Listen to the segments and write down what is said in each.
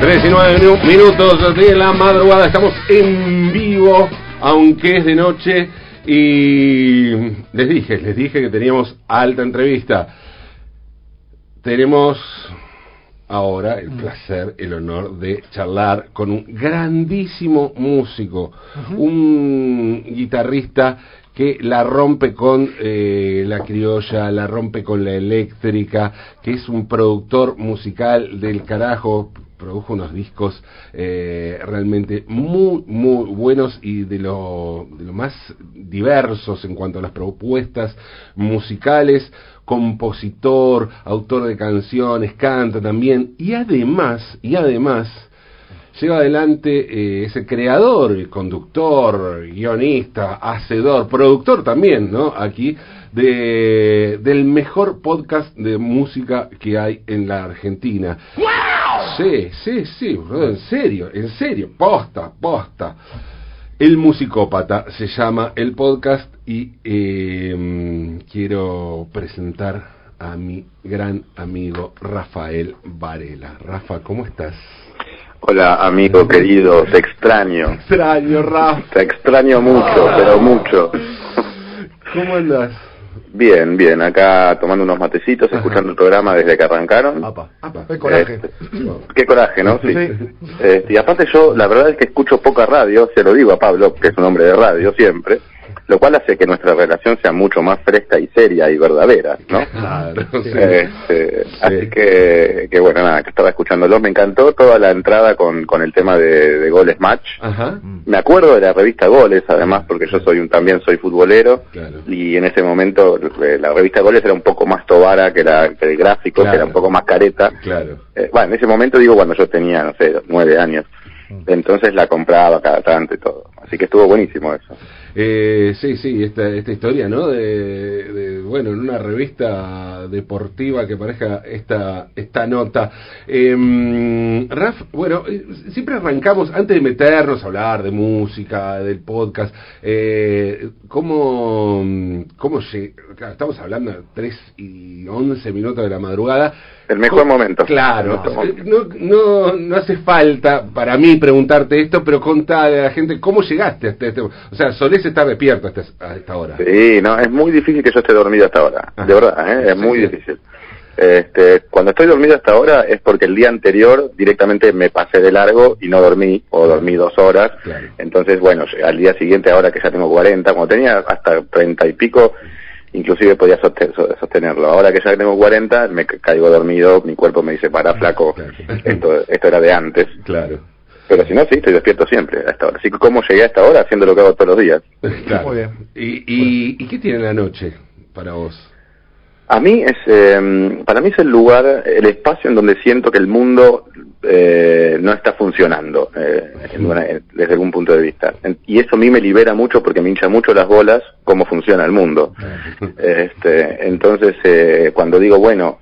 3 y 9 minutos de la madrugada, estamos en vivo, aunque es de noche, y les dije, les dije que teníamos alta entrevista. Tenemos ahora el placer, el honor de charlar con un grandísimo músico, un guitarrista que la rompe con eh, la criolla, la rompe con la eléctrica, que es un productor musical del carajo, produjo unos discos eh, realmente muy, muy buenos y de lo, de lo más diversos en cuanto a las propuestas musicales, compositor, autor de canciones, canta también, y además, y además, lleva adelante eh, ese creador, conductor, guionista, hacedor, productor también, ¿no? Aquí de, del mejor podcast de música que hay en la Argentina. Sí, sí, sí, en serio, en serio, posta, posta. El musicópata se llama el podcast y eh, quiero presentar a mi gran amigo Rafael Varela. Rafa, ¿cómo estás? Hola, amigo querido, te extraño. Extraño, Rafa. Te extraño mucho, pero mucho. ¿Cómo andas? Bien, bien, acá tomando unos matecitos, escuchando el programa desde que arrancaron. Apa, apa, qué coraje. Este, qué coraje, ¿no? Sí. Este, y aparte yo, la verdad es que escucho poca radio, se lo digo a Pablo, que es un hombre de radio siempre, lo cual hace que nuestra relación sea mucho más fresca y seria y verdadera, ¿no? Claro, sí. Este, Así que, que bueno, nada, que estaba escuchándolo. Me encantó toda la entrada con, con el tema de, de Goles Match. Ajá. Me acuerdo de la revista Goles, además, porque yo soy un, también soy futbolero. Claro. Y en ese momento eh, la revista Goles era un poco más tobara que, la, que el gráfico, Claro. que era un poco más careta. Claro. Eh, bueno, en ese momento digo cuando yo tenía, no sé, nueve años. Entonces la compraba cada tanto y todo. Así que estuvo buenísimo eso. Eh, sí, sí, esta, esta historia, ¿no? De, de, bueno, en una revista deportiva que parezca esta, esta nota. Eh, Raf, bueno, eh, siempre arrancamos, antes de meternos a hablar de música, del podcast, eh, ¿cómo, cómo estamos hablando de 3 y 11 minutos de la madrugada. El mejor ¿Cómo- momento. Claro, momento. no, no, no hace falta para mí preguntarte esto, pero contale a la gente cómo llegaste hasta este. O sea, solés estar despierto hasta a esta hora. Sí, no, es muy difícil que yo esté dormido hasta ahora, Ajá. de verdad, ¿eh? es Sí, muy sí. difícil. Este, cuando estoy dormido hasta ahora es porque el día anterior directamente me pasé de largo y no dormí, o dormí dos horas. Claro. Entonces, bueno, al día siguiente, ahora que ya tengo 40, cuando tenía hasta 30 y pico, inclusive podía soste- so- sostenerlo. Ahora que ya tengo 40, me ca- caigo dormido, mi cuerpo me dice, para flaco, Claro. esto, esto era de antes. Claro. Pero si no, sí, estoy despierto siempre a esta hora. Así que, ¿cómo llegué a esta hora? Haciendo lo que hago todos los días. claro. Muy bien. ¿Y, y, ¿Y qué tiene la noche para vos? A mí es, eh, para mí es el lugar, el espacio en donde siento que el mundo eh, no está funcionando eh, en una- en- desde algún punto de vista. Y eso a mí me libera mucho porque me hincha mucho las bolas cómo funciona el mundo. Este, entonces, eh, cuando digo, bueno,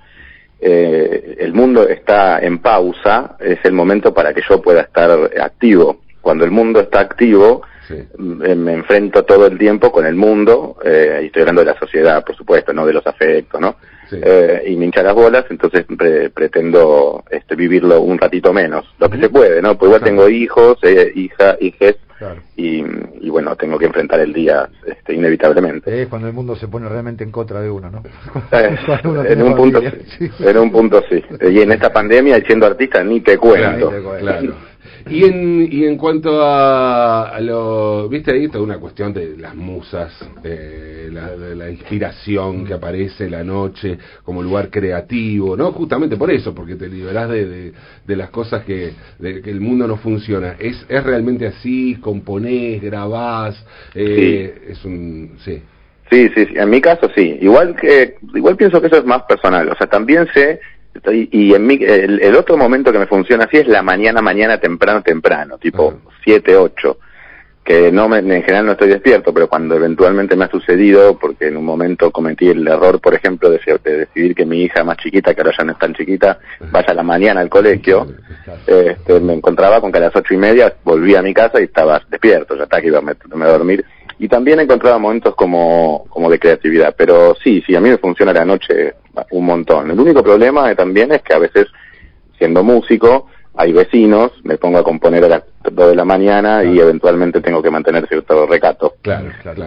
eh, el mundo está en pausa, es el momento para que yo pueda estar activo. Cuando el mundo está activo, Sí. me enfrento todo el tiempo con el mundo, eh, y estoy hablando de la sociedad, por supuesto, no de los afectos, ¿no? Sí. Eh, y me hincha las bolas, entonces pre- pretendo este, vivirlo un ratito menos, lo que se puede, ¿no? Pues igual Claro. tengo hijos, eh, hija, hijes, Claro. y, y bueno, tengo que enfrentar el día este, inevitablemente. Es cuando el mundo se pone realmente en contra de uno, ¿no? Eh, uno en un punto sí, en un punto sí. Y en esta pandemia, y siendo artista, ni te cuento. Claro, claro. Y en, y en cuanto a, a lo, viste ahí toda una cuestión de las musas, eh, la, de la inspiración que aparece la noche como lugar creativo, ¿no? Justamente por eso, porque te liberás de, de, de las cosas que, de que el mundo no funciona. ¿Es, es realmente así? ¿Componés, grabás? Eh, Es un... Sí. Sí, sí, sí, en mi caso sí. Igual que, igual pienso que eso es más personal. O sea, también sé, y, y en mi, el, el otro momento que me funciona así es la mañana, mañana, temprano, temprano, tipo Ajá. 7, 8. Que no me, en general no estoy despierto, pero cuando eventualmente me ha sucedido, porque en un momento cometí el error, por ejemplo, de, de decidir que mi hija más chiquita, que ahora ya no es tan chiquita, vaya a la mañana al colegio, este, me encontraba con que a las ocho y media volvía a mi casa y estaba despierto, ya está que iba a a dormir. Y también encontraba momentos como, como de creatividad, pero sí, sí, a mí me funciona la noche un montón. El único problema eh, también es que a veces, siendo músico, hay vecinos, me pongo a componer a las 2 de la mañana y eventualmente tengo que mantener cierto recato. Claro, claro.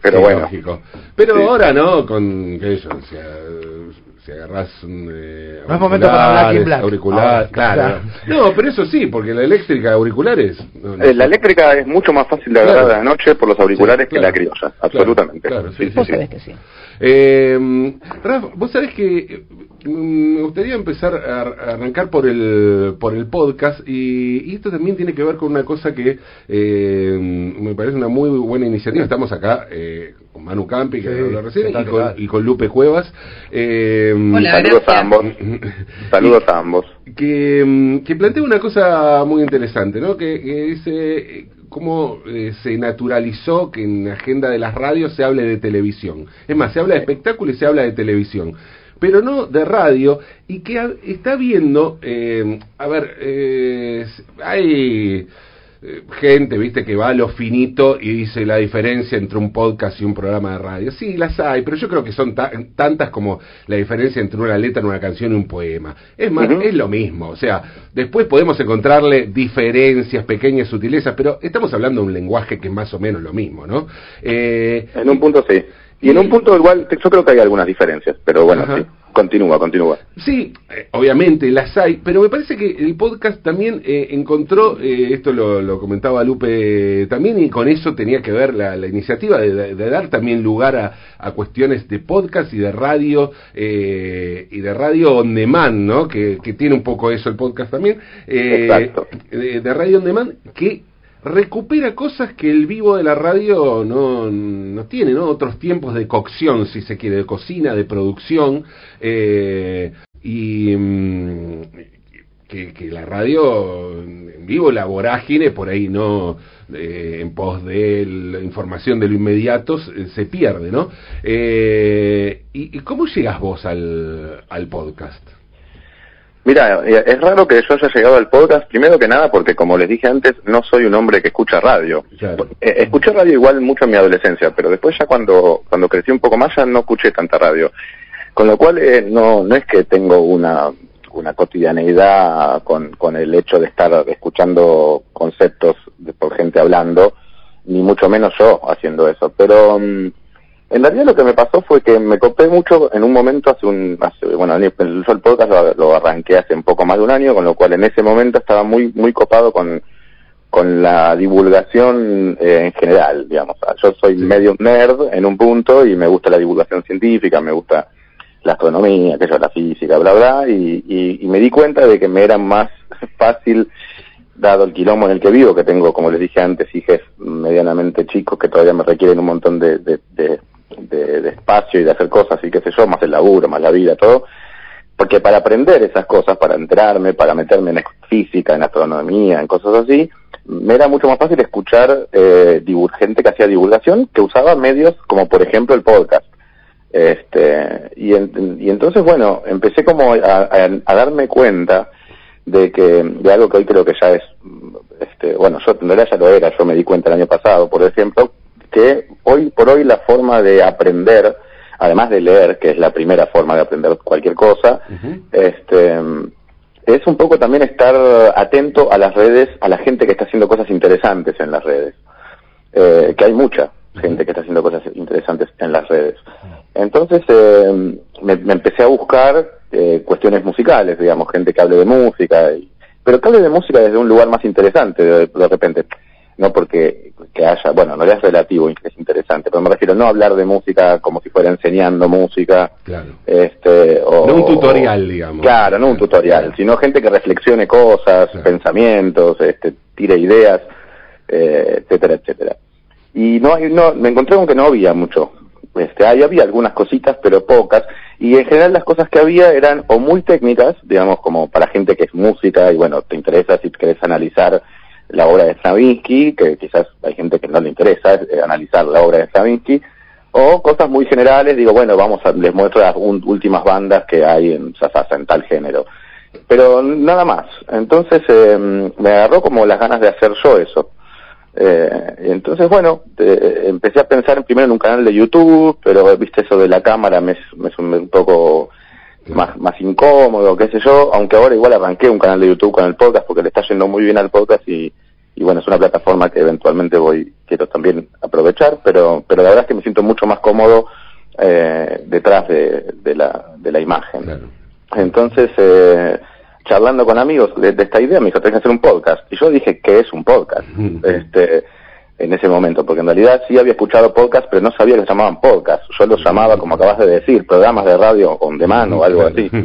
Pero Sí, bueno. lógico. Pero Sí. ahora, ¿no? Con, qué sé yo, si, eh, si agarrás un, eh, No es momento para Black. auriculares, Ah, claro. No, pero eso sí, porque la eléctrica auriculares... no, no. Eh, la eléctrica es mucho más fácil de agarrar Claro. a la noche por los auriculares Sí, que claro. la criolla, Claro, absolutamente. claro, sí, sí, Eh, Rafa, vos sabés que eh, me gustaría empezar a, arrancar por el por el podcast y, y esto también tiene que ver con una cosa que eh, me parece una muy buena iniciativa. Estamos acá eh, con Manu Campi, que Sí, habló recién, ¿qué tal, y con, y con Lupe Cuevas. Eh, Hola, Saludos gracias. a ambos. Saludos a ambos. que, mm, que plantea una cosa muy interesante, ¿no? Que, que dice eh, cómo eh, se naturalizó que en la agenda de las radios se hable de televisión. Es más, se habla de espectáculo y se habla de televisión, pero no de radio, y que está viendo, eh, a ver, eh, hay gente, viste, que va a lo finito y dice la diferencia entre un podcast y un programa de radio. Sí, las hay, pero yo creo que son ta- tantas como la diferencia entre una letra en una canción y un poema. Es más, es lo mismo. O sea, después podemos encontrarle diferencias, pequeñas sutilezas, pero estamos hablando de un lenguaje que es más o menos lo mismo, ¿no? Eh, En un punto sí. Y en un punto igual, yo creo que hay algunas diferencias, pero bueno, Ajá. sí. Continúa, continúa. Sí, eh, obviamente las hay, pero me parece que el podcast también eh, encontró, eh, esto lo, lo comentaba Lupe también, y con eso tenía que ver la, la iniciativa de, dar también lugar a, a cuestiones de podcast y de radio, eh, y de radio on demand, ¿no? Que, que tiene un poco eso el podcast también, eh, Exacto. de, de radio on demand, que recupera cosas que el vivo de la radio no, no tiene, ¿no? Otros tiempos de cocción, si se quiere, de cocina, de producción, eh, y mm, que, que la radio en vivo, la vorágine, por ahí no, eh, en pos de la información de lo inmediato, se pierde, ¿no? Eh, ¿y, y cómo llegas vos al, al podcast? Mira, eh, es raro que yo haya llegado al podcast, primero que nada porque como les dije antes, no soy un hombre que escucha radio. Claro. Eh, escuché radio igual mucho en mi adolescencia, pero después ya cuando, cuando crecí un poco más ya no escuché tanta radio. Con lo cual eh, no, no es que tengo una, una cotidianeidad con, con el hecho de estar escuchando conceptos de, por gente hablando, ni mucho menos yo haciendo eso. Pero mm, en realidad lo que me pasó fue que me copé mucho en un momento hace un, hace, bueno, yo el podcast lo, lo arranqué hace un poco más de un año, con lo cual en ese momento estaba muy, muy copado con, con la divulgación eh, en general, digamos. Yo soy medio nerd en un punto y me gusta la divulgación científica, me gusta la astronomía, aquello, la física, bla, bla, y, y, y me di cuenta de que me era más fácil, dado el quilombo en el que vivo, que tengo, como les dije antes, hijos medianamente chicos que todavía me requieren un montón de, de, de, de, espacio y de hacer cosas y qué sé yo, más el laburo, más la vida, todo, porque para aprender esas cosas, para enterarme, para meterme en física, en astronomía, en cosas así, me era mucho más fácil escuchar eh, gente que hacía divulgación que usaba medios como por ejemplo el podcast. Este, y, en- y entonces, bueno, empecé como a, a- darme cuenta de que de algo que hoy creo que ya es, este, bueno, yo en realidad ya lo era, yo me di cuenta el año pasado, por ejemplo, que hoy por hoy la forma de aprender, además de leer, que es la primera forma de aprender cualquier cosa, este es un poco también estar atento a las redes, a la gente que está haciendo cosas interesantes en las redes, eh, que hay mucha gente que está haciendo cosas interesantes en las redes. Entonces eh, me, me empecé a buscar eh, cuestiones musicales, digamos, gente que hable de música, y- pero que hable de música desde un lugar más interesante, de, de repente. No porque que haya, bueno, en realidad es relativo es interesante, pero me refiero no hablar de música como si fuera enseñando música, Claro. este, o, No un tutorial, digamos. Claro, no un tutorial, sino gente que reflexione cosas, Claro. pensamientos, este, tire ideas, eh, etcétera, etcétera. Y no, hay- no, me encontré con que no había mucho. Este, ahí había algunas cositas, pero pocas. Y en general las cosas que había eran o muy técnicas, digamos, como para gente que es música y bueno, te interesa si querés analizar la obra de Stravinsky, que quizás hay gente que no le interesa eh, analizar la obra de Stravinsky, o cosas muy generales, digo, bueno, vamos a, les muestro las un- últimas bandas que hay en Sasasa, en tal género. Pero nada más. Entonces eh, me agarró como las ganas de hacer yo eso. Eh, entonces, bueno, eh, empecé a pensar primero en un canal de YouTube, pero viste eso de la cámara me me un, un poco más, más incómodo, qué sé yo, aunque ahora igual arranqué un canal de YouTube con el podcast porque le está yendo muy bien al podcast y, y bueno, es una plataforma que eventualmente voy, quiero también aprovechar, pero, pero la verdad es que me siento mucho más cómodo eh, detrás de, de, la, de la imagen. Claro. Entonces, eh, charlando con amigos de, de esta idea, me dijo, tenés que hacer un podcast. Y yo dije, ¿qué es un podcast? este en ese momento, porque en realidad sí había escuchado podcast, pero no sabía que se llamaban podcast. Yo los llamaba, como acabas de decir, programas de radio on demand o algo así.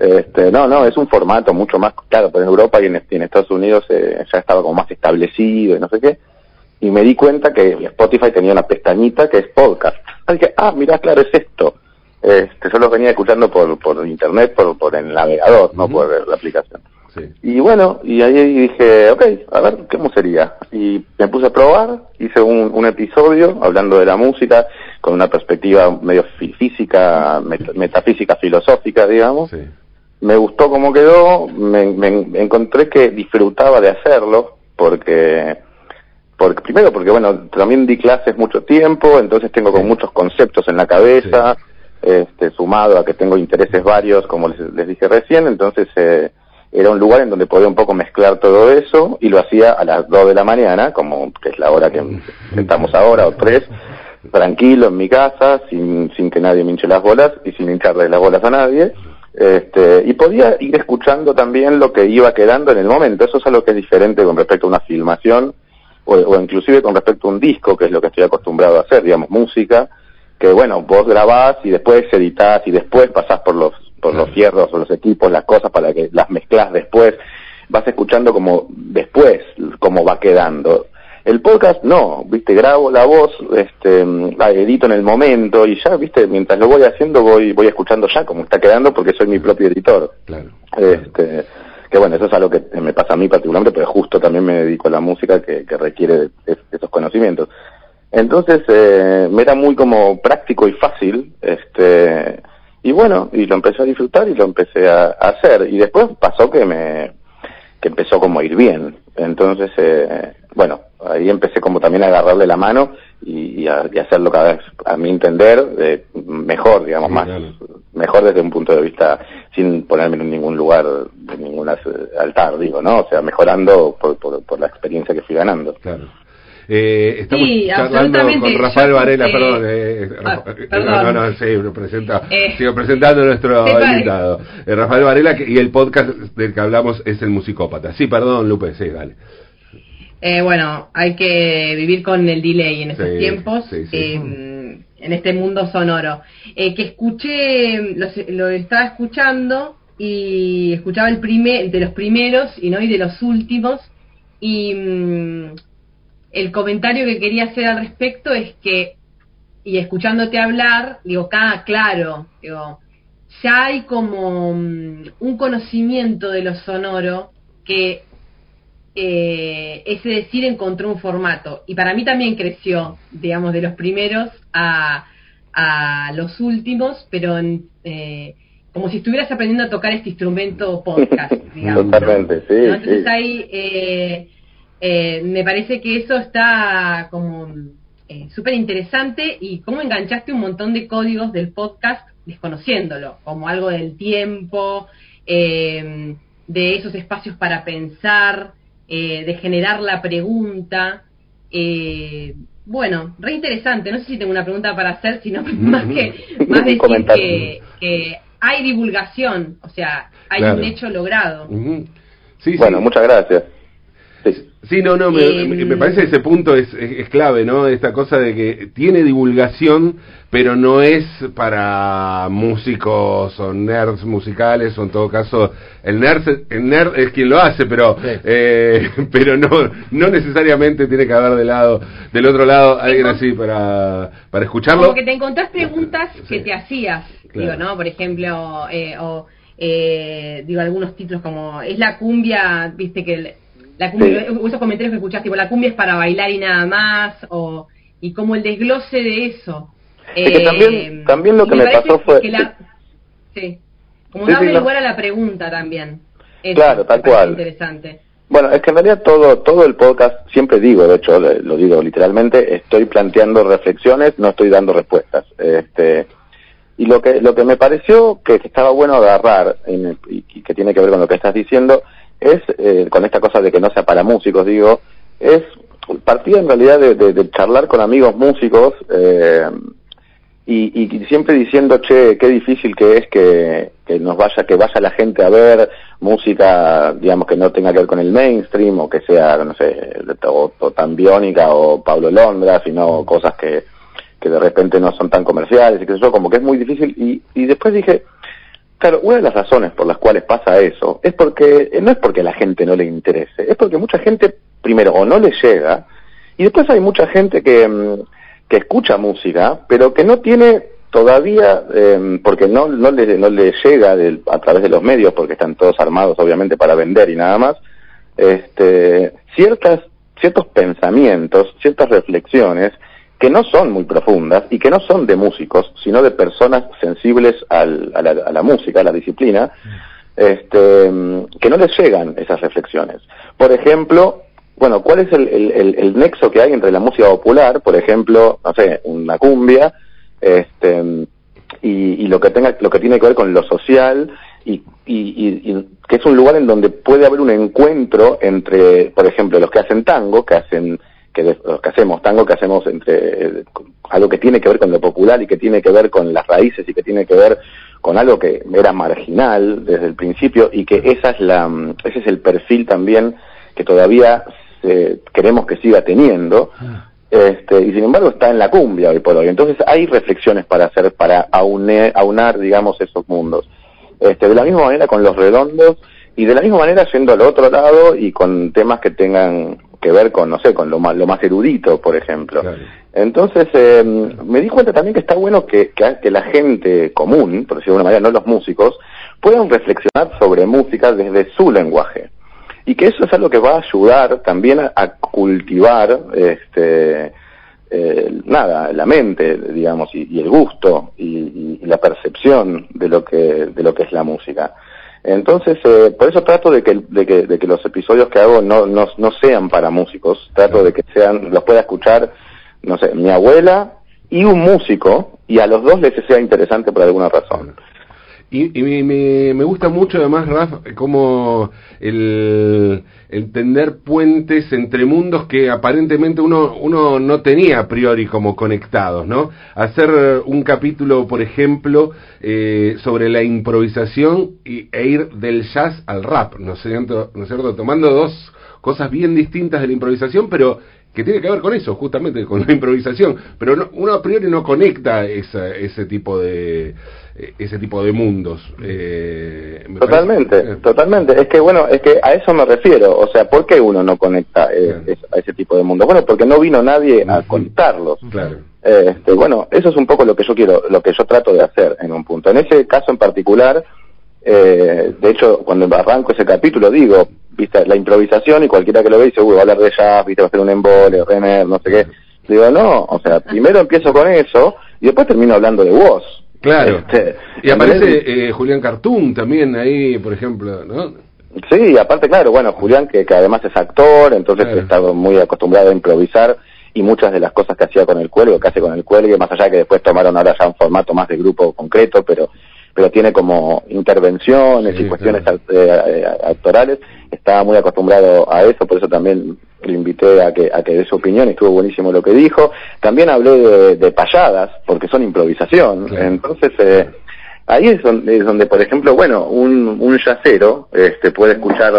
Este, no, no, es un formato mucho más, claro, pero en Europa y en, en Estados Unidos eh, ya estaba como más establecido y no sé qué. Y me di cuenta que Spotify tenía una pestañita que es podcast. Así que, ah, mira, claro, es esto. Este, yo los venía escuchando por, por internet, por, por el navegador, no por la aplicación. Sí. Y bueno, y ahí dije, ok, a ver, ¿cómo sería? Y me puse a probar, hice un, un episodio hablando de la música con una perspectiva medio fí- física, met- metafísica, filosófica, digamos. Sí. Me gustó cómo quedó, me, me encontré que disfrutaba de hacerlo, porque, porque primero porque bueno, también di clases mucho tiempo, entonces tengo con muchos conceptos en la cabeza, este, sumado a que tengo intereses varios, como les, les dije recién, entonces eh, era un lugar en donde podía un poco mezclar todo eso y lo hacía a las 2 de la mañana, como que es la hora que estamos ahora, o 3, tranquilo en mi casa, sin, sin que nadie me hinche las bolas y sin hincharle las bolas a nadie. Este, y podía ir escuchando también lo que iba quedando en el momento. Eso es algo que es diferente con respecto a una filmación o, o inclusive con respecto a un disco, que es lo que estoy acostumbrado a hacer, digamos, música, que bueno, vos grabás y después editás y después pasás por los, por los fierros o los equipos, las cosas para que las mezclas después. Vas escuchando como después, cómo va quedando. El podcast no, viste, grabo la voz, este, la edito en el momento y ya, viste, mientras lo voy haciendo voy, voy escuchando ya cómo está quedando porque soy mi propio editor. Claro. Este, que bueno, eso es algo que me pasa a mí particularmente, pero justo también me dedico a la música que, que requiere de, de esos conocimientos. Entonces, eh, me era muy como práctico y fácil, este, y bueno, y lo empecé a disfrutar y lo empecé a, a hacer. Y después pasó que me, que empezó como a ir bien. Entonces, eh, bueno, ahí empecé como también a agarrarle la mano y, y a, y hacerlo cada vez, a mi entender, eh, mejor, digamos, Sí, más, mejor desde un punto de vista, sin ponerme en ningún lugar, en ningún as- altar, digo, ¿no? O sea, mejorando por, por, por la experiencia que fui ganando. Claro. Eh, estamos Sí, charlando con Rafael Varela, eh, perdón. eh, ah, Rafa- eh, perdón. No, no, sí, lo presenta, Eh, sigo presentando a nuestro invitado. Eh, Rafael Varela, que- y el podcast del que hablamos es El Musicópata. Sí, perdón, Lupe, sí, dale. Eh, bueno, hay que vivir con el delay en estos Sí, tiempos, sí, eh, en este mundo sonoro. Eh, que escuché, lo, lo estaba escuchando y escuchaba el primer, de los primeros y no y de los últimos y mm, el comentario que quería hacer al respecto es que y escuchándote hablar digo, ah, claro, digo, ya hay como mm, un conocimiento de lo sonoro que eh, ese decir encontró un formato y para mí también creció, digamos, de los primeros a, a los últimos, pero en, eh, como si estuvieras aprendiendo a tocar este instrumento podcast, digamos. ¿no? Totalmente, sí, ¿No? Entonces sí. ahí eh, eh, me parece que eso está como eh, súper interesante y cómo enganchaste un montón de códigos del podcast desconociéndolo, como algo del tiempo, eh, de esos espacios para pensar, eh, de generar la pregunta. Eh, bueno, re interesante. No sé si tengo una pregunta para hacer, sino más que más decir que, que hay divulgación, o sea, hay Claro. un hecho logrado. Sí, Bueno, sí. muchas gracias. Sí. Sí, no, no, me, Eh, me- parece ese punto es, es, es clave, ¿no? Esta cosa de que tiene divulgación, pero no es para músicos o nerds musicales, o en todo caso, el nerd, el nerd es quien lo hace, pero Sí. eh, pero no no necesariamente tiene que haber de lado, del otro lado alguien así para, para escucharlo. Como que te encontrás preguntas que Sí. te hacías, Claro. digo, ¿no? Por ejemplo, eh, o eh, digo algunos títulos como es la cumbia, viste que el- la cumbia, Sí. o esos comentarios que escuchaste, tipo la cumbia es para bailar y nada más, o y como el desglose de eso. Es que también- también lo que me parece pasó fue- que la- sí, como Sí, darle no. lugar a la pregunta también. Eso Claro, me tal cual. Interesante. Bueno, es que en realidad todo, todo el podcast, siempre digo, de hecho lo digo literalmente, estoy planteando reflexiones, no estoy dando respuestas. Este, Y lo que, lo que me pareció que estaba bueno agarrar, en y, que tiene que ver con lo que estás diciendo, es, eh, con esta cosa de que no sea para músicos, digo, es partida en realidad de, de, charlar con amigos músicos eh, y, siempre diciendo, che, qué difícil que es que, que nos vaya, que vaya la gente a ver música, digamos, que no tenga que ver con el mainstream o que sea, no sé, o, o tan biónica o Pablo Londra, sino cosas que, que de repente no son tan comerciales y que eso, como que es muy difícil. Y, y después dije, claro, una de las razones por las cuales pasa eso es porque, no es porque la gente no le interese, es porque mucha gente, primero, o no le llega, y después hay mucha gente que, mm, que escucha música, pero que no tiene todavía, eh, porque no, no, le, no le llega a través de los medios, porque están todos armados obviamente para vender y nada más, este, ciertas, ciertos pensamientos, ciertas reflexiones que no son muy profundas y que no son de músicos, sino de personas sensibles al, a, la, a, la, música, a la disciplina, este, que no les llegan esas reflexiones. Por ejemplo, bueno, ¿cuál es el, el, el, nexo que hay entre la música popular, por ejemplo, no sé, una cumbia, este, y, y lo que tenga, lo que tiene que ver con lo social y, y, y, que es un lugar en donde puede haber un encuentro entre, por ejemplo, los que hacen tango, que hacen que, que hacemos, tango que hacemos entre algo que tiene que ver con lo popular y que tiene que ver con las raíces y que tiene que ver con algo que era marginal desde el principio y que esa es la, ese es el perfil también que todavía queremos que siga teniendo. Este, y sin embargo está en la cumbia hoy por hoy. Entonces hay reflexiones para hacer, para aunar, aunar digamos, esos mundos. Este, de la misma manera con los redondos y de la misma manera yendo al otro lado y con temas que tengan que ver con, no sé, con lo más, lo más erudito, por ejemplo. Entonces, eh, me di cuenta también que está bueno que, que, la gente común, por decirlo de alguna manera, no los músicos, puedan reflexionar sobre música desde su lenguaje. Y que eso es algo que va a ayudar también a, cultivar, este, eh, nada, la mente, digamos, y, el gusto y, y, la percepción de lo que, de lo que es la música. Entonces, eh, por eso trato de que, de que, los episodios que hago no, no, no sean para músicos, trato de que sean, los pueda escuchar, no sé, mi abuela y un músico, y a los dos les sea interesante por alguna razón. Y, y me, me, gusta mucho además, Raf, como el, el tender puentes entre mundos que aparentemente uno, uno no tenía a priori como conectados, ¿no? Hacer un capítulo, por ejemplo, eh, sobre la improvisación y, e ir del jazz al rap, ¿no es cierto? ¿no es cierto? Tomando dos cosas bien distintas de la improvisación, pero que tiene que ver con eso, justamente con la improvisación, pero uno a priori no conecta esa, ese tipo de ese tipo de mundos. Eh, totalmente, totalmente. Es que bueno, es que a eso me refiero. O sea, ¿por qué uno no conecta eh, a ese tipo de mundos? Bueno, porque no vino nadie a conectarlos. Claro. este, bueno, eso es un poco lo que yo quiero, lo que yo trato de hacer en un punto. En ese caso en particular, eh, de hecho, cuando arranco ese capítulo digo, viste, la improvisación y cualquiera que lo ve dice, uy, va a hablar de jazz, viste, va a hacer un embole, Renner, no sé qué. Digo, no, o sea, primero empiezo con eso y después termino hablando de vos. Claro. Este, y aparece eh, Julián Cartoon también ahí, por ejemplo, ¿no? Sí, aparte, claro, bueno, Julián, que, que además es actor, entonces claro. está muy acostumbrado a improvisar y muchas de las cosas que hacía con el cuelgue, que hace con el cuelgue, más allá de que después tomaron ahora ya un formato más de grupo concreto, pero pero tiene como intervenciones sí, y cuestiones claro. eh, actorales, estaba muy acostumbrado a eso, por eso también le invité a que, a que dé su opinión, estuvo buenísimo lo que dijo. También hablé de, de payadas, porque son improvisación. Claro. Entonces, eh, ahí es donde, es donde, por ejemplo, bueno, un, un yacero este, puede escuchar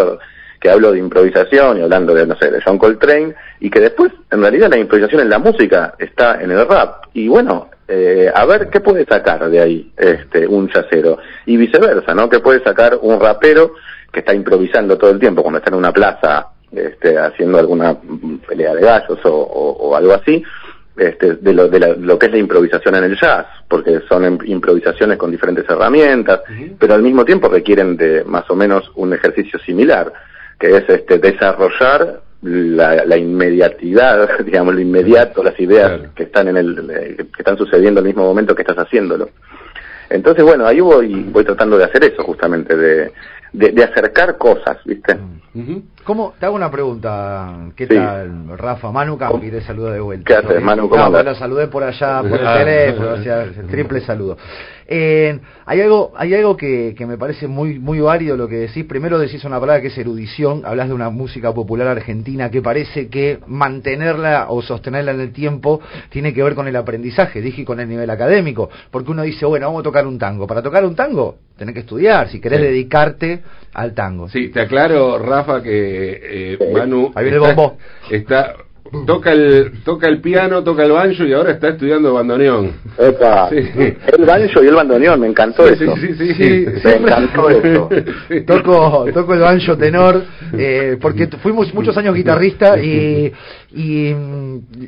que hablo de improvisación y hablando de, no sé, de John Coltrane, y que después, en realidad, la improvisación en la música está en el rap. Y bueno, eh, a ver qué puede sacar de ahí este, un yacero. Y viceversa, ¿no? ¿Qué puede sacar un rapero que está improvisando todo el tiempo cuando está en una plaza este, haciendo alguna pelea de gallos o, o, o algo así, este, de, lo, de la, lo que es la improvisación en el jazz, porque son improvisaciones con diferentes herramientas, uh -huh. pero al mismo tiempo requieren de más o menos un ejercicio similar, que es este, desarrollar la, la inmediatidad, digamos, lo inmediato, las ideas claro. que están en el, que están sucediendo al mismo momento que estás haciéndolo. Entonces, bueno, ahí voy, voy tratando de hacer eso justamente, de, de, de acercar cosas, ¿viste? Uh -huh. ¿Cómo? Te hago una pregunta. ¿Qué Sí. tal, Rafa? Manu Campi te saluda de vuelta. ¿Qué haces, Manu? ¿Cómo no, lo saludé por allá, por el teléfono, o sea, triple saludo. Eh, hay algo, hay algo que, que me parece muy, muy válido lo que decís. Primero decís una palabra que es erudición. Hablas de una música popular argentina que parece que mantenerla o sostenerla en el tiempo tiene que ver con el aprendizaje, dije, y con el nivel académico. Porque uno dice, bueno, vamos a tocar un tango. Para tocar un tango, tenés que estudiar. Si querés Sí. dedicarte al tango. Sí, te aclaro, Rafa, que eh, Manu Ahí viene el está, bombo. está- toca el toca el piano, toca el banjo y ahora está estudiando bandoneón. Epa, Sí. el banjo y el bandoneón, me encantó Sí, eso. sí, sí, sí. Sí, Me encantó eso. Sí. toco toco el banjo tenor eh, porque fuimos muchos años guitarrista y, y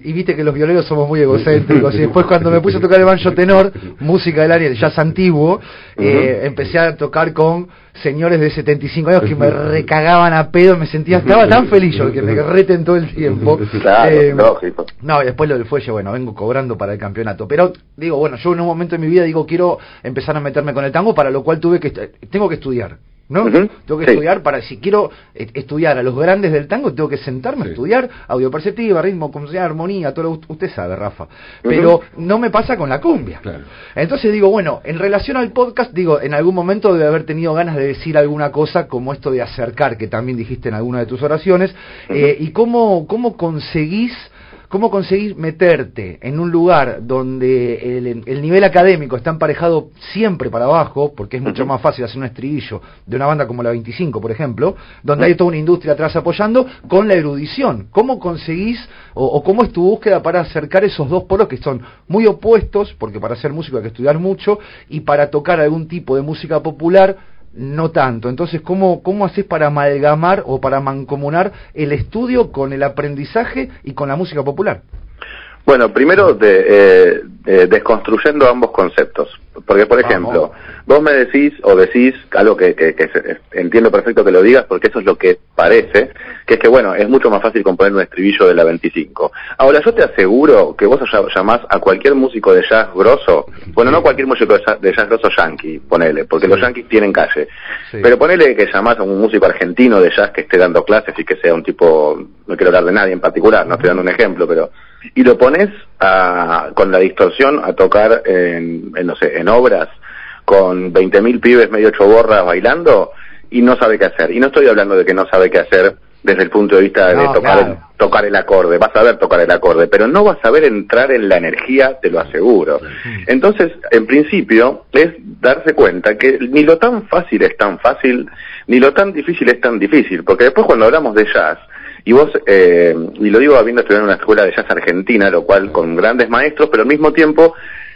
y viste que los violeros somos muy egocéntricos y después cuando me puse a tocar el banjo tenor música del área de jazz antiguo eh, empecé a tocar con señores de 75 años que me recagaban a pedo me sentía estaba tan feliz yo que me reten todo el tiempo Claro, Eh, lógico. no, y después lo del fuelle, bueno, vengo cobrando para el campeonato. Pero digo, bueno, yo en un momento de mi vida digo, quiero empezar a meterme con el tango, para lo cual tuve que tengo que estudiar. ¿No? Tengo que sí. estudiar para, si quiero eh, estudiar a los grandes del tango, tengo que sentarme Sí. a estudiar audio perceptiva, ritmo, armonía, todo lo que usted sabe, Rafa. Pero no me pasa con la cumbia. Claro. Entonces digo, bueno, en relación al podcast, digo, en algún momento debe haber tenido ganas de decir alguna cosa como esto de acercar, que también dijiste en alguna de tus oraciones, eh, y cómo, cómo conseguís ¿Cómo conseguís meterte en un lugar donde el, el nivel académico está emparejado siempre para abajo, porque es mucho más fácil hacer un estribillo de una banda como la 25, por ejemplo, donde hay toda una industria atrás apoyando, con la erudición? ¿Cómo conseguís o, o cómo es tu búsqueda para acercar esos dos polos que son muy opuestos, porque para ser músico hay que estudiar mucho, y para tocar algún tipo de música popular no tanto. Entonces, ¿cómo, ¿cómo haces para amalgamar o para mancomunar el estudio con el aprendizaje y con la música popular? Bueno, primero de, eh, eh, desconstruyendo ambos conceptos. Porque, por Vamos. ejemplo, vos me decís o decís algo que, que- entiendo perfecto que lo digas porque eso es lo que parece, que es que, bueno, es mucho más fácil componer un estribillo de la 25. Ahora, yo te aseguro que vos ll- llamás a cualquier músico de jazz grosso, bueno, no cualquier músico de jazz, grosso yankee, ponele, porque los yankees tienen calle. Sí. Pero ponele que llamás a un músico argentino de jazz que esté dando clases y que sea un tipo, no quiero hablar de nadie en particular, no estoy dando un ejemplo, pero y lo pones a- con la distorsión a tocar en, en, no sé, en obras con 20.000 pibes medio choborras bailando y no sabe qué hacer. Y no estoy hablando de que no sabe qué hacer desde el punto de vista de No, tocar, claro. el, tocar el acorde. Vas a saber tocar el acorde, pero no vas a saber entrar en la energía, te lo aseguro. Entonces, en principio, es darse cuenta que ni lo tan fácil es tan fácil, ni lo tan difícil es tan difícil, porque después cuando hablamos de jazz, y vos, eh, y lo digo habiendo estudiado en una escuela de jazz argentina, lo cual con grandes maestros, pero al mismo tiempo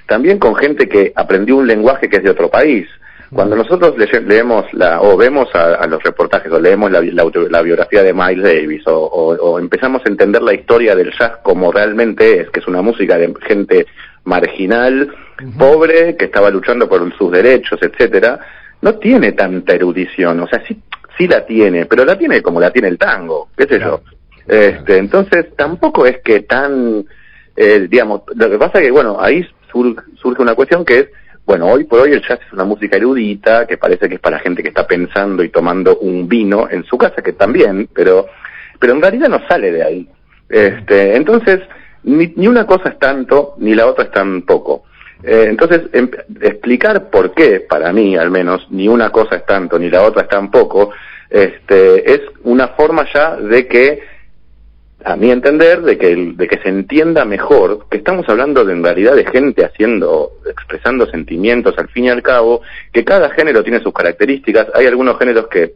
también con gente que aprendió un lenguaje que es de otro país. Cuando nosotros leye- leemos la, o vemos a, a los reportajes o leemos la, la biografía de Miles Davis o, o- o empezamos a entender la historia del jazz como realmente es, que es una música de gente marginal, pobre, que estaba luchando por sus derechos, etcétera, no tiene tanta erudición, o sea, sí, sí la tiene, pero la tiene como la tiene el tango, qué sé Claro. yo. Este, entonces tampoco es que tan, eh, digamos, lo que pasa que, bueno, ahí sur- surge una cuestión que es, bueno, hoy por hoy el jazz es una música erudita, que parece que es para gente que está pensando y tomando un vino en su casa, que también, pero, pero en realidad no sale de ahí. Este, entonces, ni, ni una cosa es tanto, ni la otra es tan poco. Eh, entonces, em- explicar por qué, para mí al menos, ni una cosa es tanto, ni la otra es tan poco, este, es una forma ya de que a mi entender, de que, se entienda mejor que estamos hablando de, en realidad de gente haciendo, expresando sentimientos al fin y al cabo, que cada género tiene sus características. Hay algunos géneros que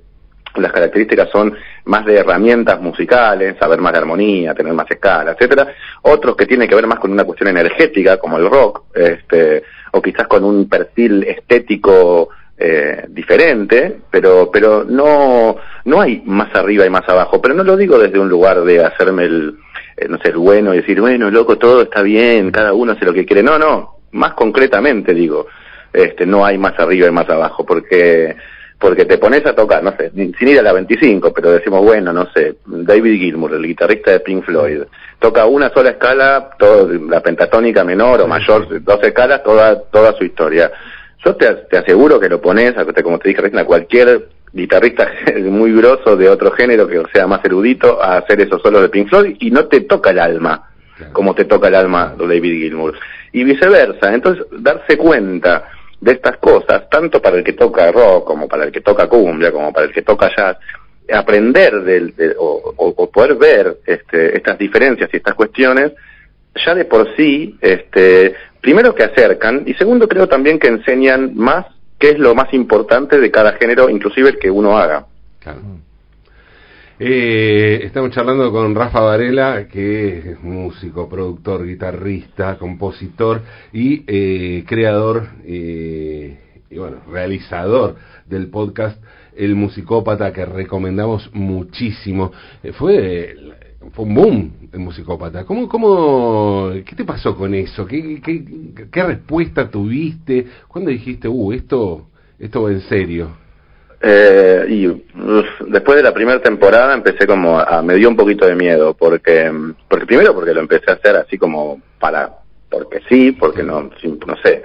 las características son más de herramientas musicales, saber más de armonía, tener más escala, etcétera. Otros que tienen que ver más con una cuestión energética, como el rock, este, o quizás con un perfil estético eh, diferente, pero pero no no hay más arriba y más abajo. Pero no lo digo desde un lugar de hacerme el eh, no sé el bueno y decir bueno loco todo está bien, cada uno hace lo que quiere. No no, más concretamente digo, este no hay más arriba y más abajo, porque porque te pones a tocar, no sé, sin ir a la 25, pero decimos, bueno, no sé, David Gilmour, el guitarrista de Pink Floyd, toca una sola escala, todo, la pentatónica menor o mayor, dos escalas, toda, toda su historia. Yo te, te aseguro que lo pones, como te dije recién, a cualquier guitarrista muy grosso de otro género que sea más erudito a hacer esos solos de Pink Floyd y no te toca el alma como te toca el alma de David Gilmour. Y viceversa entonces darse cuenta de estas cosas tanto para el que toca rock como para el que toca cumbia como para el que toca jazz aprender del, o, o, poder ver este, estas diferencias y estas cuestiones ya de por sí este primero que acercan y segundo creo también que enseñan más qué es lo más importante de cada género, inclusive el que uno haga. Eh, estamos charlando con Rafa Varela, que es músico, productor, guitarrista, compositor y eh, creador eh, y bueno, realizador del podcast El Musicópata, que recomendamos muchísimo. fue fue un boom el musicópata. ¿Cómo, cómo, ¿Qué te pasó con eso? ¿Qué, respuesta tuviste? ¿Cuándo dijiste, uh, esto, esto va en serio? Eh, y después de la primera temporada empecé como a, me dio un poquito de miedo porque porque primero porque lo empecé a hacer así como para porque sí porque no no sé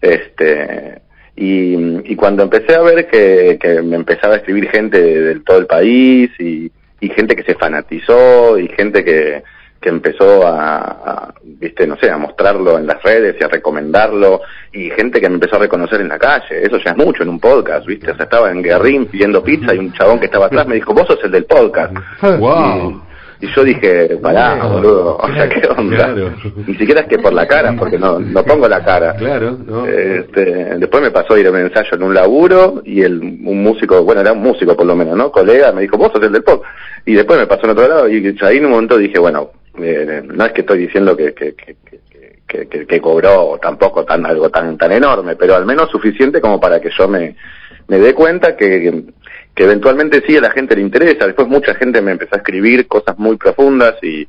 este y, y cuando empecé a ver que, que me empezaba a escribir gente de todo el país y, y gente que se fanatizó y gente que, que empezó a, viste, no sé, a mostrarlo en las redes y a recomendarlo, y gente que me empezó a reconocer en la calle, eso ya es mucho en un podcast, viste, o sea, estaba en Guerrín pidiendo pizza y un chabón que estaba atrás me dijo, vos sos el del podcast. Wow. Y yo dije, pará, boludo, o sea, ¿qué onda? Ni siquiera es que por la cara, porque no, no pongo la cara. Claro, no. Este, después me pasó ir a un ensayo en un laburo y el, un músico, bueno, era un músico por lo menos, ¿no? Colega, me dijo, vos sos el del pop. Y después me pasó en otro lado y ahí en un momento dije, bueno, eh, no es que estoy diciendo que, que, que, que, que, cobró tampoco tan algo tan tan enorme, pero al menos suficiente como para que yo me, me dé cuenta que, que eventualmente sí a la gente le interesa. Después mucha gente me empezó a escribir cosas muy profundas y,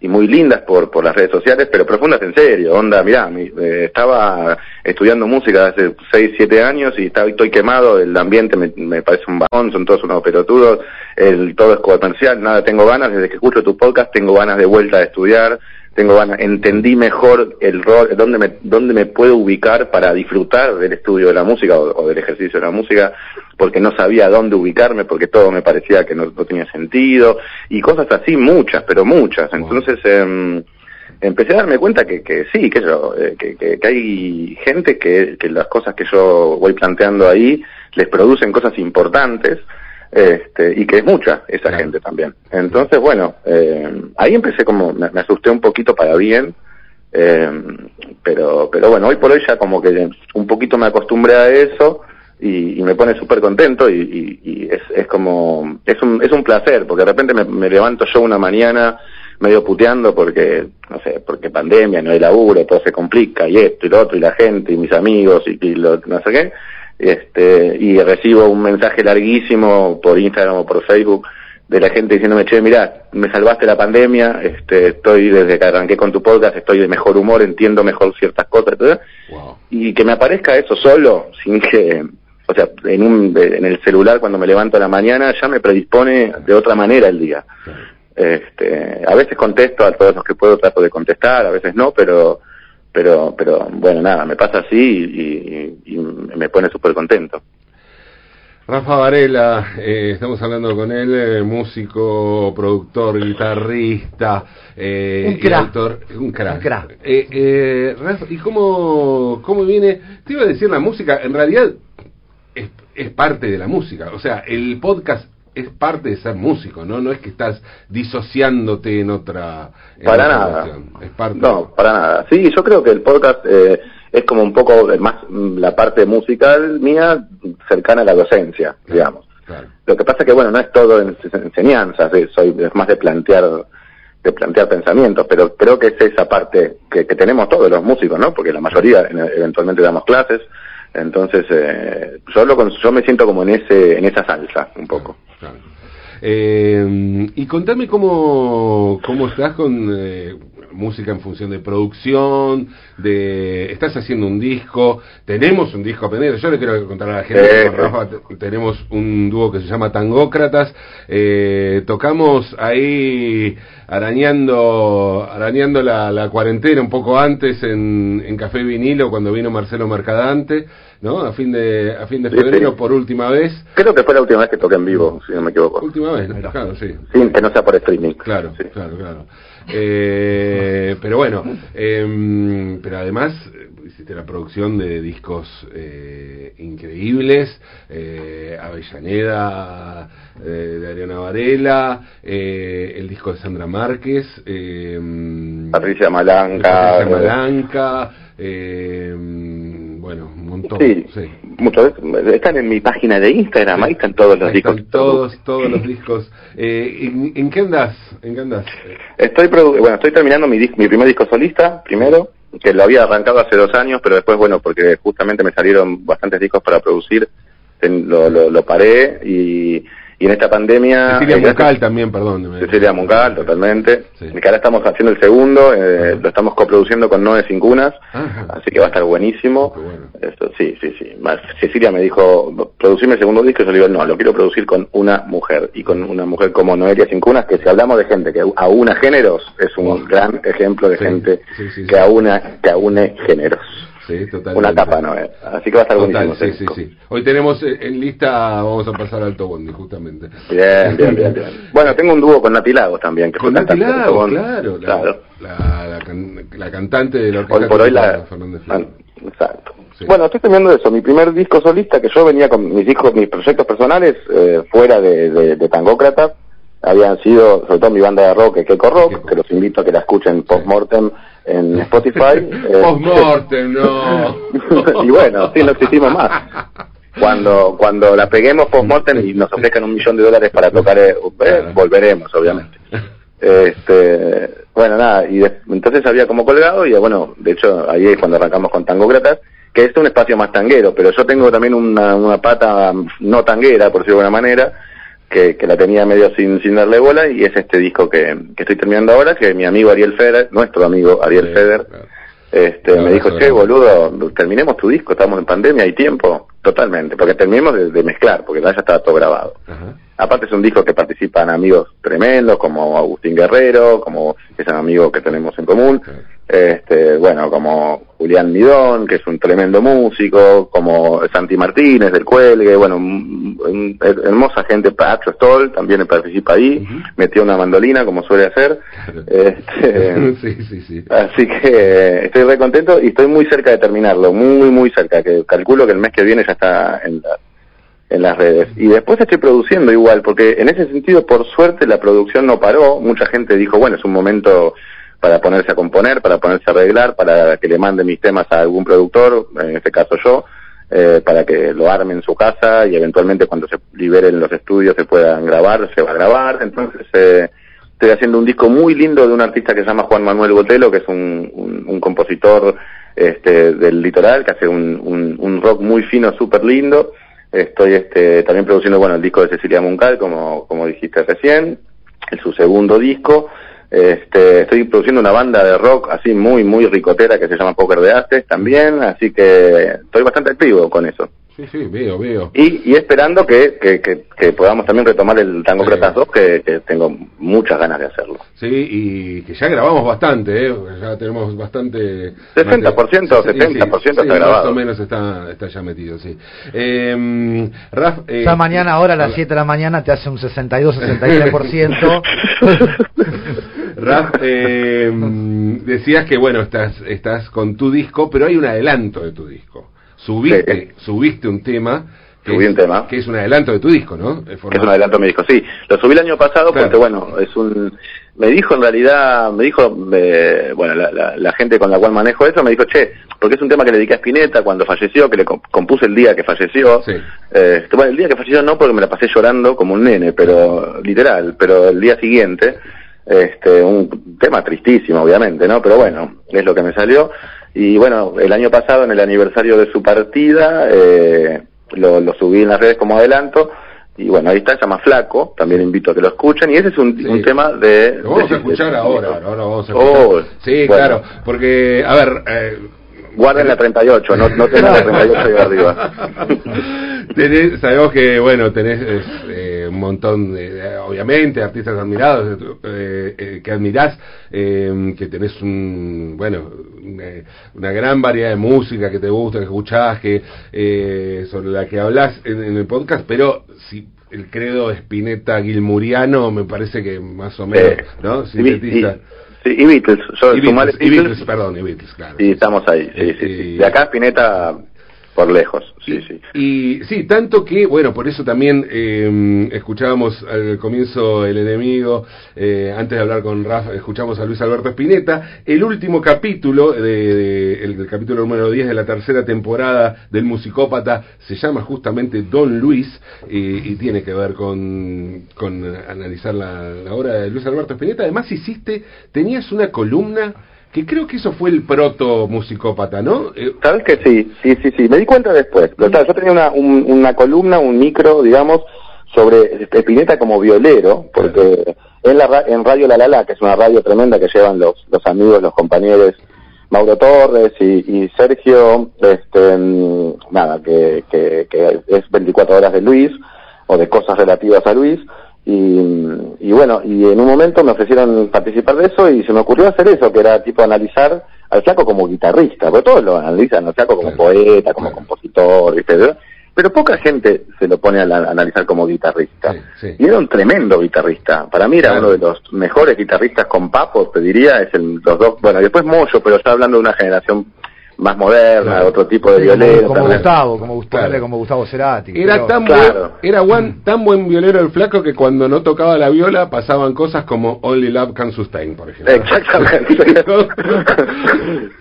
y muy lindas por, por las redes sociales, pero profundas en serio. Onda, mirá, eh, estaba estudiando música hace 6, 7 años y estaba, estoy quemado, el ambiente me, me parece un bajón, son todos unos pelotudos, el, todo es comercial, nada, tengo ganas, desde que escucho tu podcast tengo ganas de vuelta a estudiar, tengo ganas, entendí mejor el rol, dónde me, dónde me puedo ubicar para disfrutar del estudio de la música o, del ejercicio de la música, porque no sabía dónde ubicarme, porque todo me parecía que no, tenía sentido, y cosas así, muchas, pero muchas. Entonces, eh, empecé a darme cuenta que, que sí, que, yo, eh, que, que, hay gente que, que las cosas que yo voy planteando ahí les producen cosas importantes, este, y que es mucha esa gente también. Entonces, bueno, eh, ahí empecé como, me, asusté un poquito para bien, eh, pero, pero bueno, hoy por hoy ya como que un poquito me acostumbré a eso y, me pone súper contento y, y, es, es como, es un, es un placer, porque de repente me, me levanto yo una mañana medio puteando porque, no sé, porque pandemia, no hay laburo, todo se complica, y esto y lo otro, y la gente, y mis amigos, y, y lo, no sé qué, este, y recibo un mensaje larguísimo por Instagram o por Facebook de la gente diciéndome, che, mira, me salvaste la pandemia, este, estoy desde que arranqué con tu podcast, estoy de mejor humor, entiendo mejor ciertas cosas, y que me aparezca eso solo, sin que, o sea, en, un, en el celular cuando me levanto a la mañana ya me predispone de otra manera el día. Este, a veces contesto a todos los que puedo, trato de contestar, a veces no, pero pero pero bueno nada me pasa así y, me pone súper contento Rafa Varela, eh, estamos hablando con él, eh, músico, productor, guitarrista, eh, un crack. un crack. Eh, ¿Y cómo, cómo viene? Te iba a decir la música, en realidad es, es parte de la música, o sea, el podcast es parte de ser músico, ¿no? No es que estás disociándote en otra. para nada. Es parte no, para nada. Sí, yo creo que el podcast eh, es como un poco más la parte musical mía cercana a la docencia, digamos. Lo que pasa que, bueno, no es todo en, enseñanzas, soy, es más de plantear de plantear pensamientos, pero creo que es esa parte que, que tenemos todos los músicos, ¿no? Porque la mayoría eventualmente damos clases, entonces eh, yo, lo, yo me siento como en ese en esa salsa un poco. Eh, y contame cómo, cómo estás con eh, música en función de producción, de estás haciendo un disco, tenemos un disco pendiente, yo le quiero contar a la gente, Rafa, tenemos un dúo que se llama Tangócratas, eh, tocamos ahí arañando, arañando la, la cuarentena un poco antes en, en Café Vinilo cuando vino Marcelo Mercadante, ¿no? A fin de, a fin de febrero sí. por última vez. Creo que fue la última vez que toqué en vivo, si no me equivoco. Última vez, ¿no? claro, sí. Sí, que no sea por streaming. Claro, Sí. claro, claro. Eh, pero bueno, em, pero además hiciste la producción de discos eh, increíbles, eh, Avellaneda eh, de Ariana Varela, eh, el disco de Sandra Márquez, eh, Patricia Malanca. Patricia eh, Malanca, eh, bueno, un montón. Sí, sí. muchas veces. Están en mi página de Instagram, ahí están todos los Ahí discos. están todos, todos los discos. Eh, ¿en, en qué andás? ¿En qué andás? Estoy bueno, estoy terminando mi, mi primer disco solista, primero, que lo había arrancado hace dos años, pero después, bueno, porque justamente me salieron bastantes discos para producir, lo, lo, lo paré y, y en esta pandemia... Cecilia eh, Muncal también, perdón. Cecilia Muncal, totalmente. Sí. Que ahora estamos haciendo el segundo, eh, lo estamos coproduciendo con Noé Cincunas, Ajá. así que va a estar buenísimo. Bueno. Esto, sí, sí, sí. Más, Cecilia me dijo, producirme el segundo disco, y yo le digo, no, lo quiero producir con una mujer, y con una mujer como Noelia Cincunas, que si hablamos de gente que aúna géneros, es un gran ejemplo de Sí, gente que aúna, que aúne géneros. Sí, totalmente. Una tapa, Noé. Así que va a estar Total, buenísimo. sí, sí, sí. Hoy tenemos eh, en lista, vamos a pasar al Alto Bondi, justamente. Bien, bien, bien, bien. Bueno, tengo un dúo con Nati Lagos también. Que Con Nati Lagos, claro. La, Claro. La, la can- la cantante de la Hoy orquesta por hoy la... Fernández Ah. Exacto. Sí. Bueno, estoy terminando eso. Mi primer disco solista, que yo venía con mis discos, mis proyectos personales, eh, fuera de, de, de Tangócrata, habían sido, sobre todo mi banda de rock, Keiko Rock, Keiko. que los invito a que la escuchen post-mortem en Spotify. Post-mortem, no. y bueno, sí, no existimos más. Cuando cuando la peguemos post-mortem y nos ofrezcan un millón de dólares para tocar, eh, eh, volveremos, obviamente. Este, bueno, nada, y de- entonces había como colgado y bueno, de hecho ahí es cuando arrancamos con Tangócratas, que es un espacio más tanguero, pero yo tengo también una, una pata no tanguera, por decirlo de alguna manera, que, que la tenía medio sin, sin darle bola y es este disco que, que estoy terminando ahora, que mi amigo Ariel Feder, nuestro amigo Ariel Sí, Feder, claro. este, me dijo, che, boludo, terminemos tu disco, estamos en pandemia, hay tiempo, totalmente, porque terminemos de, de mezclar, porque ya estaba todo grabado. Ajá. Aparte es un disco que participan amigos tremendos, como Agustín Guerrero, como es un amigo que tenemos en común, este, bueno, como Julián Midón, que es un tremendo músico, como Santi Martínez del Cuelgue, bueno, un- un- hermosa gente, Pacho Stoll también participa ahí, metió una mandolina como suele hacer, este, sí, sí, sí. Así que estoy re contento y estoy muy cerca de terminarlo, muy, muy cerca, que calculo que el mes que viene ya está en, la- en las redes. Y después estoy produciendo igual, porque en ese sentido, por suerte, la producción no paró. Mucha gente dijo, bueno, es un momento para ponerse a componer, para ponerse a arreglar, para que le mande mis temas a algún productor, en este caso yo, eh, para que lo arme en su casa y eventualmente cuando se liberen los estudios se puedan grabar, se va a grabar. Entonces, eh, estoy haciendo un disco muy lindo de un artista que se llama Juan Manuel Botelo, que es un, un, un compositor este, del litoral, que hace un, un, rock muy fino, súper lindo. Estoy este, también produciendo bueno el disco de Cecilia Muncal, como, como dijiste recién, es su segundo disco. Este, estoy produciendo una banda de rock así muy, muy ricotera que se llama Poker de Haces también, así que estoy bastante activo con eso. Sí, sí, veo, veo. Y, y esperando que, que, que, que podamos también retomar el Tango Sí. Kratas 2, que, que tengo muchas ganas de hacerlo. Sí, y que ya grabamos bastante, ¿eh? Ya tenemos bastante... 60%, Sí, sí, 70% sí, está Más grabado. o menos está, está ya metido, sí. Eh, Raf, eh, Ya mañana, ahora a las 7 de la mañana, te hace un 62-63%. Raf, eh, decías que bueno, estás, estás con tu disco, pero hay un adelanto de tu disco. Subiste, subiste un tema que, Subí es, un tema. que es un adelanto de tu disco, ¿no? Es un adelanto, me dijo, sí. Lo subí el año pasado Claro. porque, bueno, es un... Me dijo en realidad, me dijo, eh, bueno, la, la- la gente con la cual manejo eso, me dijo, che, porque es un tema que le dediqué a Spinetta cuando falleció, que le comp- compuse el día que falleció. Sí. Eh, bueno, el día que falleció no porque me la pasé llorando como un nene, pero literal, pero el día siguiente, este, un tema tristísimo, obviamente, ¿no? Pero bueno, es lo que me salió. Y bueno, el año pasado, en el aniversario de su partida, eh, lo, lo subí en las redes como adelanto. Y bueno, ahí está, se llama Flaco, también invito a que lo escuchen. Y ese es un, Sí. un tema de... Lo vamos de- a escuchar de- ahora, lo vamos a escuchar. Oh, sí, bueno. claro, porque, a ver... Eh, Guarden la 38, no, no tengan la 38 de arriba. tenés, sabemos que, bueno, tenés es, eh, un montón, de, obviamente, artistas admirados, que admirás, que tenés un, bueno, una, gran variedad de música que te gusta, que escuchás, que, sobre la que hablas en, en el podcast, pero si el credo Spinetta Gilmuriano me parece que más o menos, ¿no? Sintetista. Y, y, y, Beatles, yo y Beatles, perdón, y Beatles, claro. Y estamos ahí, sí, sí, sí. De acá Spinetta por lejos, sí, y, sí. Y sí, tanto que, bueno, por eso también eh, escuchábamos al comienzo El Enemigo, eh, antes de hablar con Rafa, escuchamos a Luis Alberto Spinetta, el último capítulo, de, de el, el, capítulo número 10 de la tercera temporada del Musicópata, se llama justamente Don Luis, eh, y tiene que ver con, con analizar la, la obra de Luis Alberto Spinetta. Además hiciste, tenías una columna que creo que eso fue el proto musicópata, ¿no? Eh, ¿Sabes que sí? Sí, sí, sí. Me di cuenta después. Pero, yo tenía una, un, una columna, un micro, digamos, sobre Espineta como violero, porque en, la, en Radio La La La, que es una radio tremenda que llevan los, los amigos, los compañeros Mauro Torres y, y Sergio, este, nada, que, que, que es 24 horas de Luis, o de cosas relativas a Luis, y, y, bueno, y en un momento me ofrecieron participar de eso y se me ocurrió hacer eso, que era tipo analizar al flaco como guitarrista, porque todos lo analizan al flaco como poeta, como compositor, ¿viste? pero poca gente se lo pone a, la, a analizar como guitarrista. Sí, sí. Y era un tremendo guitarrista. Para mí era claro. uno de los mejores guitarristas con papos, te diría, es el, los dos, bueno, después Moyo, pero está hablando de una generación más moderna, claro. otro tipo de sí, violero. Como, como Gustavo, como Gustavo, claro. como Gustavo Cerati. Era pero, tan claro. buen, era buen, tan buen violero el flaco que cuando no tocaba la viola pasaban cosas como Only Love Can Sustain, por ejemplo. Exactamente.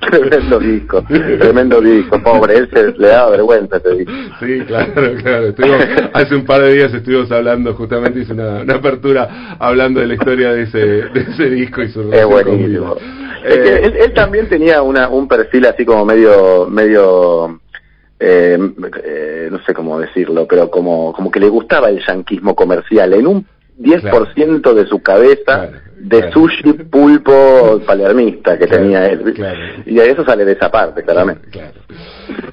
tremendo disco, tremendo disco, pobre, él se le daba vergüenza ese disco. Sí, claro, claro. Estuvimos, hace un par de días estuvimos hablando, justamente hice una, una apertura hablando de la historia de ese, de ese disco y su Es buenísimo. Es que él, él, también tenía una, un perfil así como medio, medio, eh, eh, no sé cómo decirlo, pero como, como que le gustaba el yanquismo comercial. En un 10% claro. de su cabeza claro, de claro. sushi pulpo palermista que tenía él. Y eso sale de esa parte, claramente.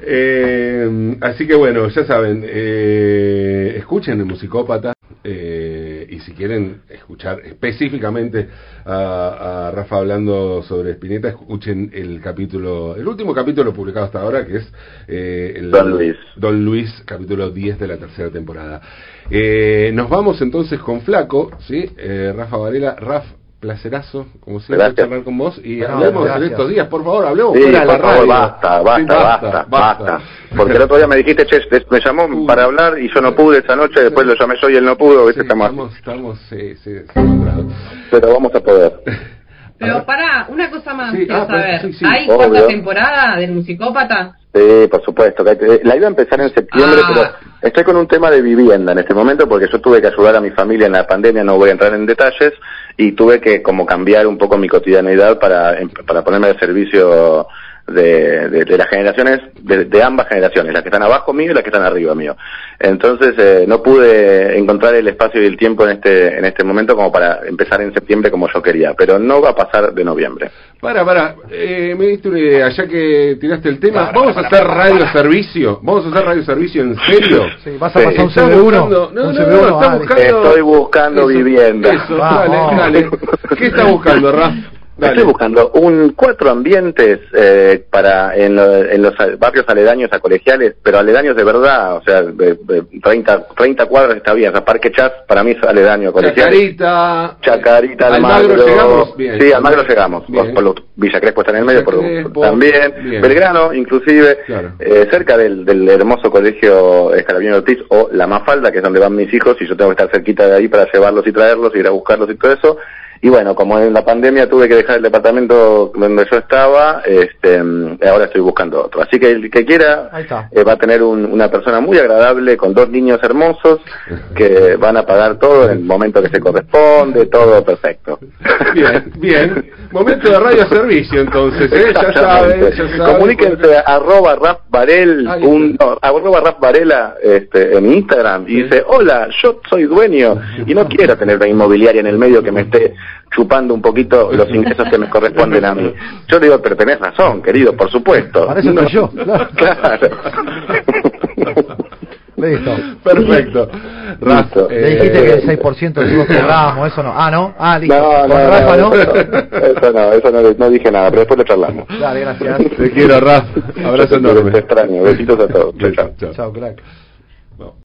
Eh, así que bueno, ya saben, eh, escuchen el musicópata. Eh, y si quieren escuchar específicamente a, a, Rafa hablando sobre Spinetta, escuchen el capítulo, el último capítulo publicado hasta ahora, que es eh, el Don Luis. Don Luis, capítulo 10 de la tercera temporada. Eh, nos vamos entonces con Flaco, ¿sí? Eh, Rafa Varela, Raf, placerazo, como siempre, Gracias. charlar con vos y No, hablemos gracias. en estos días, por favor, hablemos Sí, fuera de la favor, radio. basta, basta, Sí, basta, basta, Porque el otro día me dijiste, che, me llamó para hablar y yo no pude esa noche, después lo llamé yo y él no pudo, Sí, ¿viste? Estamos estamos, estamos, sí, sí, sí. Pero vamos a poder. Pero pará, una cosa más Sí, quiero ah, pues, saber. sí, sí. ¿Hay Obvio. cuánta temporada del musicópata? Sí, por supuesto. La iba a empezar en septiembre, Ah. pero estoy con un tema de vivienda en este momento porque yo tuve que ayudar a mi familia en la pandemia, no voy a entrar en detalles, y tuve que como cambiar un poco mi cotidianidad para, em- para ponerme al servicio de, de, de las generaciones, de, de ambas generaciones, las que están abajo mío y las que están arriba mío. Entonces eh, no pude encontrar el espacio y el tiempo en este, en este momento como para empezar en septiembre como yo quería, pero no va a pasar de noviembre. Para, para, eh, me diste una idea, ya que tiraste el tema, Para, vamos para, a hacer para, radio para. servicio, vamos a hacer radio servicio en serio. Sí, vas a Sí, pasar un CB1. buscando- no, no, CB1, no, está buscando- Estoy buscando vivienda. Eso, dale, dale. ¿Qué está buscando, Raf? Dale. Estoy buscando un cuatro ambientes eh, para en, lo- en los barrios aledaños a colegiales, pero aledaños de verdad, o sea, de, de 30, 30 cuadras está bien, o sea, Parque Chas para mí es aledaño a colegiales. Chacarita. Chacarita, Almagro. Almagro. llegamos. Bien. Sí, Almagro llegamos. Bien. Por los, Villa Crespo está en el medio, por- Crespo, también. bien. Belgrano, inclusive, Claro. eh, cerca del, del hermoso colegio Escalabino Ortiz o La Mafalda, que es donde van mis hijos, y yo tengo que estar cerquita de ahí para llevarlos y traerlos, ir a buscarlos y todo eso. Y bueno, como en la pandemia tuve que dejar el departamento donde yo estaba, este, ahora estoy buscando otro. Así que el que quiera eh, va a tener un- una persona muy agradable con dos niños hermosos que van a pagar todo en el momento que se corresponde, todo perfecto. Bien, bien. Momento de radio servicio entonces, ¿eh? Ya saben, ya saben. Comuníquense a arroba Raf Varel, Ahí un- está. no, arroba Varela este, en Instagram y Sí. dice, hola, yo soy dueño y no quiero tener una inmobiliaria en el medio que me esté chupando un poquito los ingresos que me corresponden a mí. Yo le digo, pero tenés razón, querido, por supuesto. Para eso No- estoy yo, claro. Claro. Listo. Perfecto. Raf, Listo. Le dijiste que el eh, 6% nosotros cobramos, eso no. Ah, ¿no? Ah, listo. No, Con no, Rafa, no, ¿no? eso, no, eso no, no dije nada, pero después lo charlamos. Dale, gracias. Te quiero, Raf. Abrazo Te enorme. extraño, besitos a todos. Chao, chao. Chao. Crack.